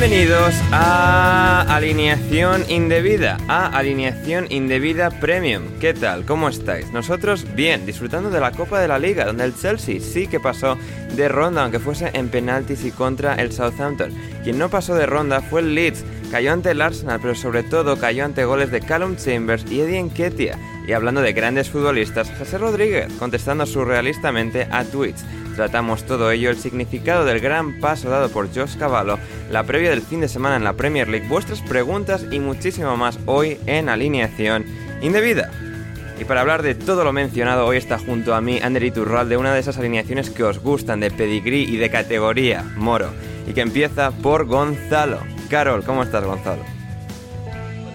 Bienvenidos a Alineación Indebida, a Alineación Indebida Premium. ¿Qué tal? ¿Cómo estáis? Nosotros bien, disfrutando de la Copa de la Liga, donde el Chelsea sí que pasó de ronda, aunque fuese en penaltis y contra el Southampton. Quien no pasó de ronda fue el Leeds, cayó ante el Arsenal, pero sobre todo cayó ante goles de Callum Chambers y Eddie Nketiah. Y hablando de grandes futbolistas, José Rodríguez contestando surrealistamente a tweets. Tratamos todo ello, el significado del gran paso dado por Josh Cavallo, la previa del fin de semana en la Premier League, vuestras preguntas y muchísimo más hoy en Alineación Indebida. Y para hablar de todo lo mencionado, hoy está junto a mí Ander Iturral de una de esas alineaciones que os gustan, de pedigrí y de categoría, Moro, y que empieza por Gonzalo. Carol, ¿cómo estás, Gonzalo?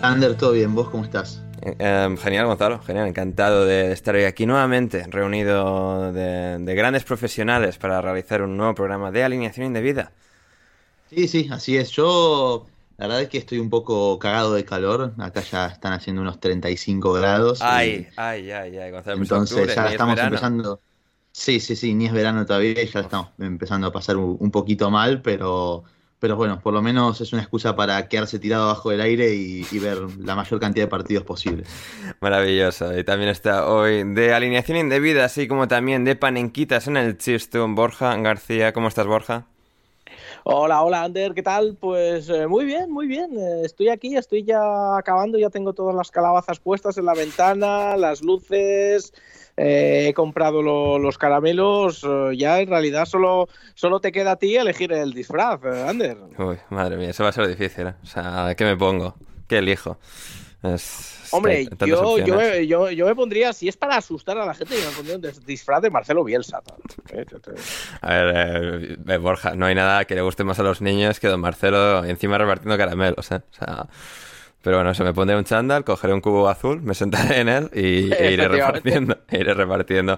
Ander, todo bien, ¿vos cómo estás? Eh, genial, Gonzalo, genial, encantado de estar hoy aquí nuevamente, reunido de, de grandes profesionales para realizar un nuevo programa de alineación indebida. Sí, sí, así es. Yo, la verdad es que estoy un poco cagado de calor. Acá ya están haciendo unos 35 grados. y Ay, ay, ay, ay, Gonzalo, entonces octubre, ya es estamos empezando. Sí, sí, sí, ni es verano todavía y ya estamos empezando a pasar un, un poquito mal, pero, pero bueno, por lo menos es una excusa para quedarse tirado bajo el aire y, ver la mayor cantidad de partidos posible. Maravilloso. Y también está hoy de alineación indebida, así como también de panenquitas en el Chistum, Borja García. ¿Cómo estás, Borja? Hola, hola, Ander, ¿qué tal? Pues eh, muy bien, muy bien. Eh, estoy aquí, estoy ya acabando, ya tengo todas las calabazas puestas en la ventana, las luces, eh, he comprado lo- los caramelos. eh, ya en realidad solo, solo te queda a ti elegir el disfraz, eh, Ander. Uy, madre mía, eso va a ser difícil. O sea, ¿qué me pongo? ¿Qué elijo? Es- es Hombre, yo, yo, me- yo, yo me pondría, si es para asustar a la gente, yo me pondría un dis- disfraz de Marcelo Bielsa. Eh, A ver, eh, eh, Borja, no hay nada que le guste más a los niños que don Marcelo encima repartiendo caramelos, ¿eh? O sea, pero bueno, se me pondré un chándal, cogeré un cubo azul, me sentaré en él y e iré repartiendo, iré repartiendo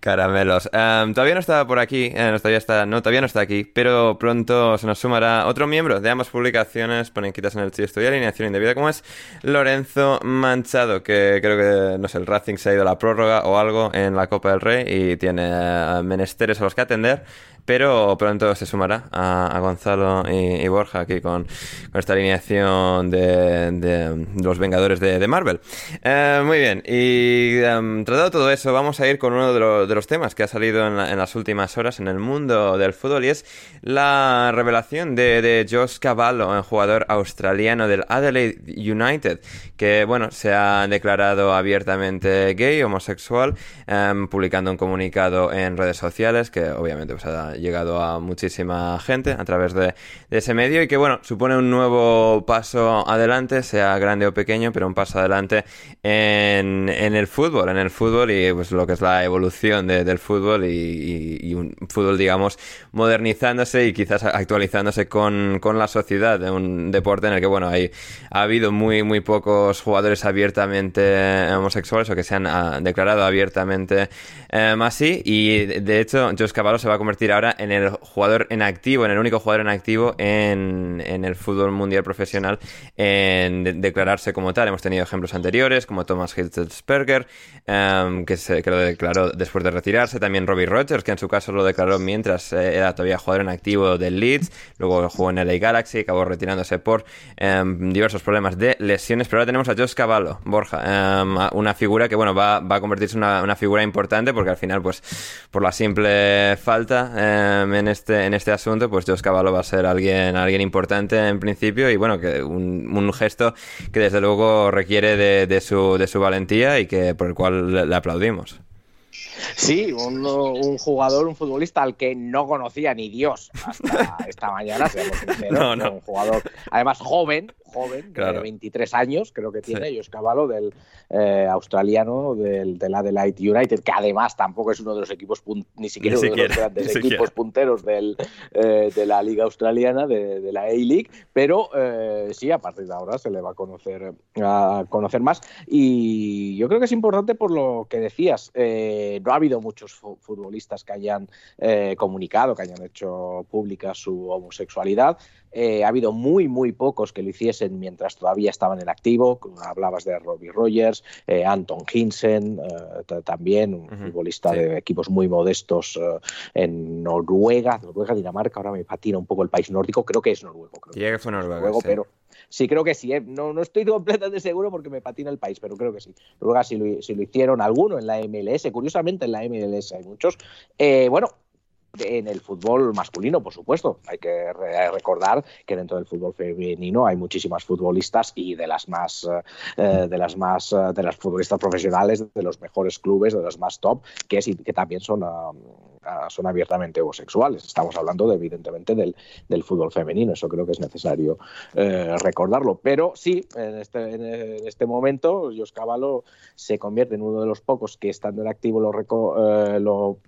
caramelos. Em, todavía no está por aquí, eh, no, todavía está, no, todavía no está aquí, pero pronto se nos sumará otro miembro de ambas publicaciones, ponen quitas en el chisto y alineación indebida, como es Lorenzo Manchado, que creo que, no sé, el Racing se ha ido a la prórroga o algo en la Copa del Rey y tiene eh, menesteres a los que atender. Pero pronto se sumará a, Gonzalo y, Borja aquí con, esta alineación de, de los Vengadores de, Marvel. Eh, muy bien, y em, tratado todo eso, vamos a ir con uno de, lo- de los temas que ha salido en, la- en las últimas horas en el mundo del fútbol y es la revelación de, de Josh Cavallo, el jugador australiano del Adelaide United, que bueno, se ha declarado abiertamente gay, homosexual, em, publicando un comunicado en redes sociales que obviamente pues, ha llegado a muchísima gente a través de, ese medio y que, bueno, supone un nuevo paso adelante, sea grande o pequeño, pero un paso adelante en, el fútbol, en el fútbol y pues lo que es la evolución del fútbol y, un fútbol, digamos, modernizándose y quizás actualizándose con, con la sociedad de un deporte en el que, bueno, hay, ha habido muy, muy pocos jugadores abiertamente homosexuales o que se han ah, declarado abiertamente eh, así y de hecho Josh Cavallo se va a convertir ahora en el jugador en activo, en el único jugador en activo en, el fútbol mundial profesional en declararse como tal. Hemos tenido ejemplos anteriores como Thomas Hitzelsperger, em, que, se, que lo declaró después de retirarse, también Robbie Rogers, que en su caso lo declaró mientras eh, era todavía jugador en activo del Leeds, luego jugó en LA Galaxy, acabó retirándose por em, diversos problemas de lesiones, pero ahora tenemos a Josh Cavallo, Borja, em, una figura que bueno va, va a convertirse en una figura importante porque al final pues por la simple falta en, este, en este asunto, pues Josh Cavallo va a ser alguien, alguien importante en principio y bueno, que un, un gesto que desde luego requiere de, de, su, de su valentía y que por el cual le aplaudimos. Sí, un, un, jugador, un futbolista al que no conocía ni Dios hasta esta mañana, seamos sinceros. Un jugador, además joven, joven, de 23 años, creo que tiene, sí. Cavallo, del eh, australiano del, del, Adelaide United, que además tampoco es uno de los equipos, ni siquiera uno de los grandes equipos punteros del, eh, de la Liga Australiana, de, de la A-League, pero eh, sí, a partir de ahora se le va a conocer, a conocer más. Y yo creo que es importante por lo que decías. No ha habido muchos futbolistas que hayan comunicado, que hayan hecho pública su homosexualidad. Ha habido muy, muy pocos que lo hiciesen mientras todavía estaban en activo. Hablabas de Robbie Rogers, eh, Anton Hinsen, eh, también un uh -huh, futbolista sí. de equipos muy modestos eh, en Noruega, Noruega, Dinamarca. Ahora me patina un poco el país nórdico, creo que es noruego. Creo que, que fue Noruega, noruego sí. pero sí creo que sí. No, no, estoy completamente seguro porque me patina el país, pero creo que sí. Noruega sí lo, sí lo hicieron alguno en la MLS. Curiosamente, en la MLS hay muchos. Bueno, en el fútbol masculino, por supuesto. Hay que recordar que dentro del fútbol femenino hay muchísimas futbolistas y de las más eh, de las más eh, de las futbolistas profesionales, de los mejores clubes, de los más top, que, es, que también son uh, son abiertamente homosexuales. Estamos hablando, de, evidentemente, del, del, fútbol femenino. Eso creo que es necesario eh, recordarlo. Pero sí, en este, en este momento, Jos Cavallo se convierte en uno de los pocos que, estando en activo, lo, eh, lo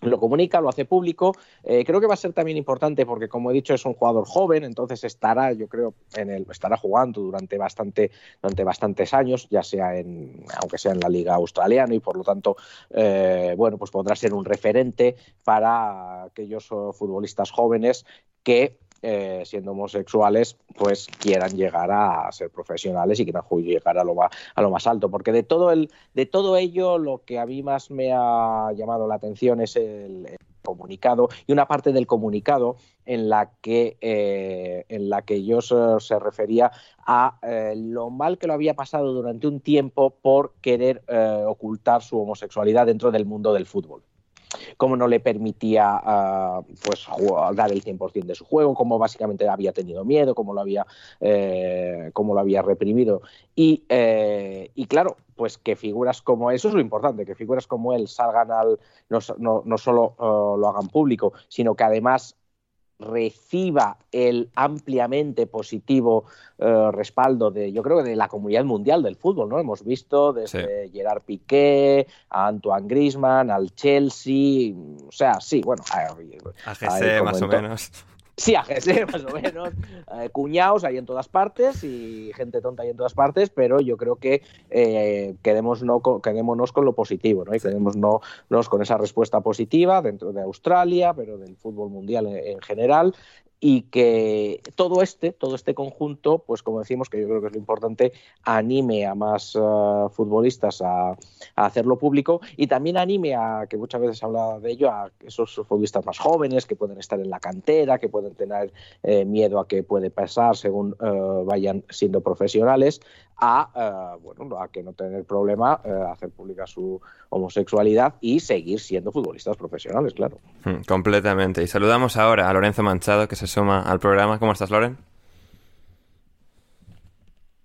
lo comunica, lo hace público. Eh, creo que va a ser también importante porque, como he dicho, es un jugador joven, entonces estará, yo creo, en el, estará jugando durante bastante, durante bastantes años, ya sea en, aunque sea en la liga australiana, y por lo tanto, eh, bueno, pues podrá ser un referente para aquellos futbolistas jóvenes que eh, siendo homosexuales, pues quieran llegar a ser profesionales y quieran llegar a lo, más, a lo más alto. Porque de todo, el, de todo ello, lo que a mí más me ha llamado la atención es el, comunicado y una parte del comunicado en la que, eh, en la que yo se, se refería a eh, lo mal que lo había pasado durante un tiempo por querer eh, ocultar su homosexualidad dentro del mundo del fútbol cómo no le permitía uh, pues dar el 100% de su juego, cómo básicamente había tenido miedo, cómo lo había, eh, cómo lo había reprimido. Y, eh, y, claro, pues que figuras como eso es lo importante, que figuras como él salgan al, no, no, no solo uh, lo hagan público, sino que además reciba el ampliamente positivo uh, respaldo de, yo creo, de la comunidad mundial del fútbol, ¿no? Hemos visto desde sí. Gerard Piqué, a Antoine Griezmann, al Chelsea, o sea, sí, bueno, a, a GC más o menos. Sí, a GC más o menos. Eh, cuñados hay en todas partes y gente tonta hay en todas partes, pero yo creo que eh, quedémonos, no, quedémonos con lo positivo, ¿no? Y quedémonos con esa respuesta positiva dentro de Australia, pero del fútbol mundial en, en general y que todo este, todo este conjunto, pues como decimos, que yo creo que es lo importante, anime a más uh, futbolistas a, hacerlo público y también anime a, que muchas veces habla de ello, a esos futbolistas más jóvenes que pueden estar en la cantera, que pueden tener eh, miedo a que puede pasar según uh, vayan siendo profesionales, a, uh, bueno, a que no tener problema hacer pública su homosexualidad y seguir siendo futbolistas profesionales, claro. Mm, completamente. Y saludamos ahora a Lorenzo Manchado, que se suma al programa. ¿Cómo estás, Loren?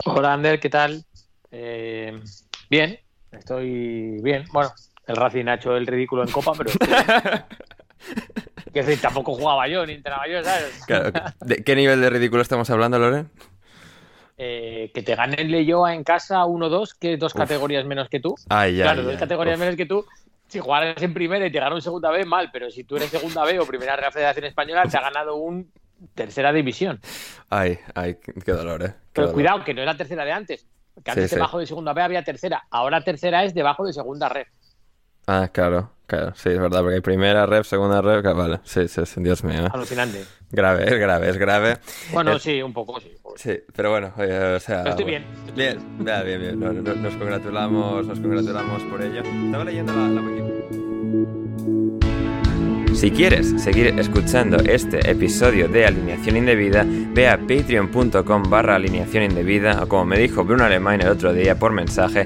Hola, Ander, ¿qué tal? Eh, bien, estoy bien. Bueno, el Racing ha hecho el ridículo en Copa, pero... Que tampoco jugaba yo ni entrenaba yo, ¿sabes? Claro, ¿de qué nivel de ridículo estamos hablando, Loren? Eh, que te gane el Leyoa en casa 1-2, que dos categorías menos que tú. Ay, claro, dos categorías Uf. menos que tú. Si jugaras en primera y te gana un segunda B, mal, pero si tú eres segunda B o primera Real Federación Española, te ha ganado un tercera división. Ay, ay, qué dolor, eh. Qué Pero dolor. cuidado, que no es la tercera de antes. Que antes Sí, sí. debajo de segunda B había tercera. Ahora tercera es debajo de segunda red. Ah, claro, claro, sí, es verdad, porque hay primera rep, segunda rep, que- vale, sí, sí, sí, Dios mío. Alucinante. Grave, es grave, es grave. Bueno, Eh, sí, un poco, sí. Sí, pero bueno, oye, o sea... Pero estoy bueno. bien. Bien, bien, bien. No, no, nos congratulamos, nos congratulamos por ello. Estaba leyendo la, la. Si quieres seguir escuchando este episodio de Alineación Indebida, ve a patreon.com barra alineación indebida o como me dijo Bruno Alemán el otro día por mensaje,